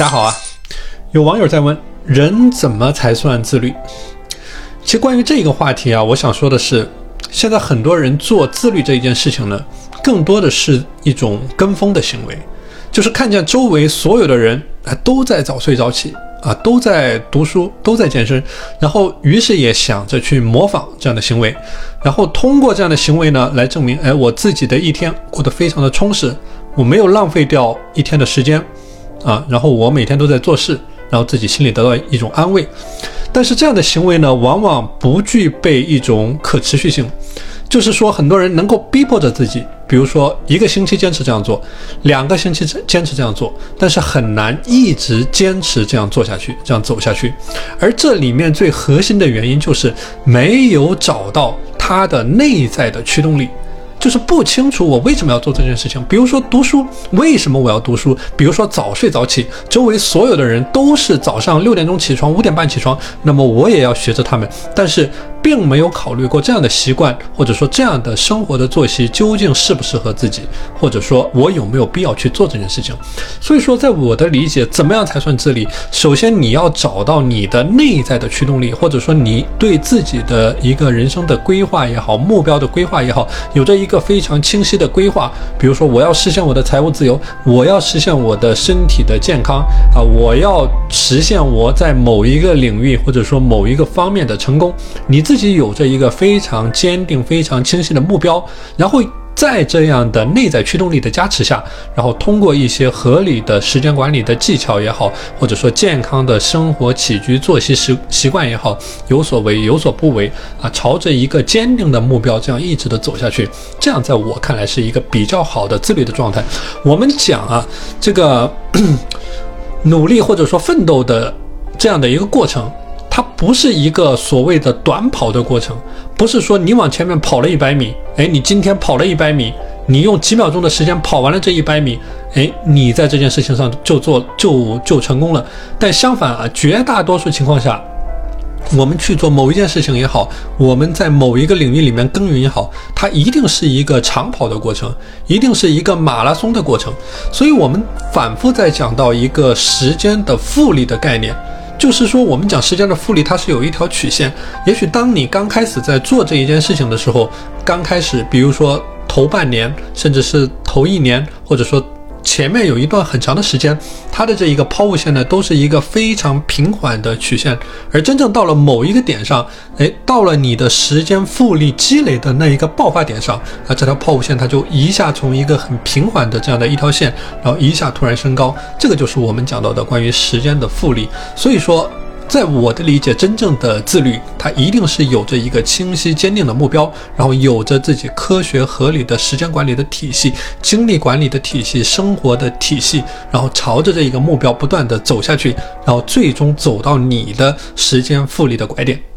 大家好啊！有网友在问，人怎么才算自律？其实关于这个话题啊，我想说的是，现在很多人做自律这一件事情呢，更多的是一种跟风的行为，就是看见周围所有的人啊都在早睡早起啊，都在读书，都在健身，然后于是也想着去模仿这样的行为，然后通过这样的行为呢，来证明，哎，我自己的一天过得非常的充实，我没有浪费掉一天的时间。啊，然后我每天都在做事，然后自己心里得到一种安慰，但是这样的行为呢，往往不具备一种可持续性，就是说很多人能够逼迫着自己，比如说一个星期坚持这样做，两个星期坚持这样做，但是很难一直坚持这样做下去，这样走下去，而这里面最核心的原因就是没有找到他的内在的驱动力。就是不清楚我为什么要做这件事情，比如说读书，为什么我要读书？比如说早睡早起，周围所有的人都是早上六点钟起床，五点半起床，那么我也要学着他们，但是并没有考虑过这样的习惯，或者说这样的生活的作息究竟适不适合自己，或者说我有没有必要去做这件事情？所以说，在我的理解，怎么样才算自律？首先你要找到你的内在的驱动力，或者说你对自己的一个人生的规划也好，目标的规划也好，有着一。一个非常清晰的规划，比如说我要实现我的财务自由，我要实现我的身体的健康啊，我要实现我在某一个领域或者说某一个方面的成功。你自己有着一个非常坚定、非常清晰的目标，然后。在这样的内在驱动力的加持下，然后通过一些合理的时间管理的技巧也好，或者说健康的生活起居作息习习惯也好，有所为有所不为啊，朝着一个坚定的目标这样一直的走下去，这样在我看来是一个比较好的自律的状态。我们讲啊，这个 努力或者说奋斗的这样的一个过程。它不是一个所谓的短跑的过程，不是说你往前面跑了一百米，哎，你今天跑了一百米，你用几秒钟的时间跑完了这一百米，哎，你在这件事情上就做就就成功了。但相反啊，绝大多数情况下，我们去做某一件事情也好，我们在某一个领域里面耕耘也好，它一定是一个长跑的过程，一定是一个马拉松的过程。所以，我们反复在讲到一个时间的复利的概念。就是说，我们讲时间的复利，它是有一条曲线。也许当你刚开始在做这一件事情的时候，刚开始，比如说头半年，甚至是头一年，或者说。前面有一段很长的时间，它的这一个抛物线呢，都是一个非常平缓的曲线，而真正到了某一个点上，哎，到了你的时间复利积累的那一个爆发点上，那，这条抛物线它就一下从一个很平缓的这样的一条线，然后一下突然升高，这个就是我们讲到的关于时间的复利。所以说。在我的理解，真正的自律，它一定是有着一个清晰坚定的目标，然后有着自己科学合理的时间管理的体系、精力管理的体系、生活的体系，然后朝着这一个目标不断的走下去，然后最终走到你的时间复利的拐点。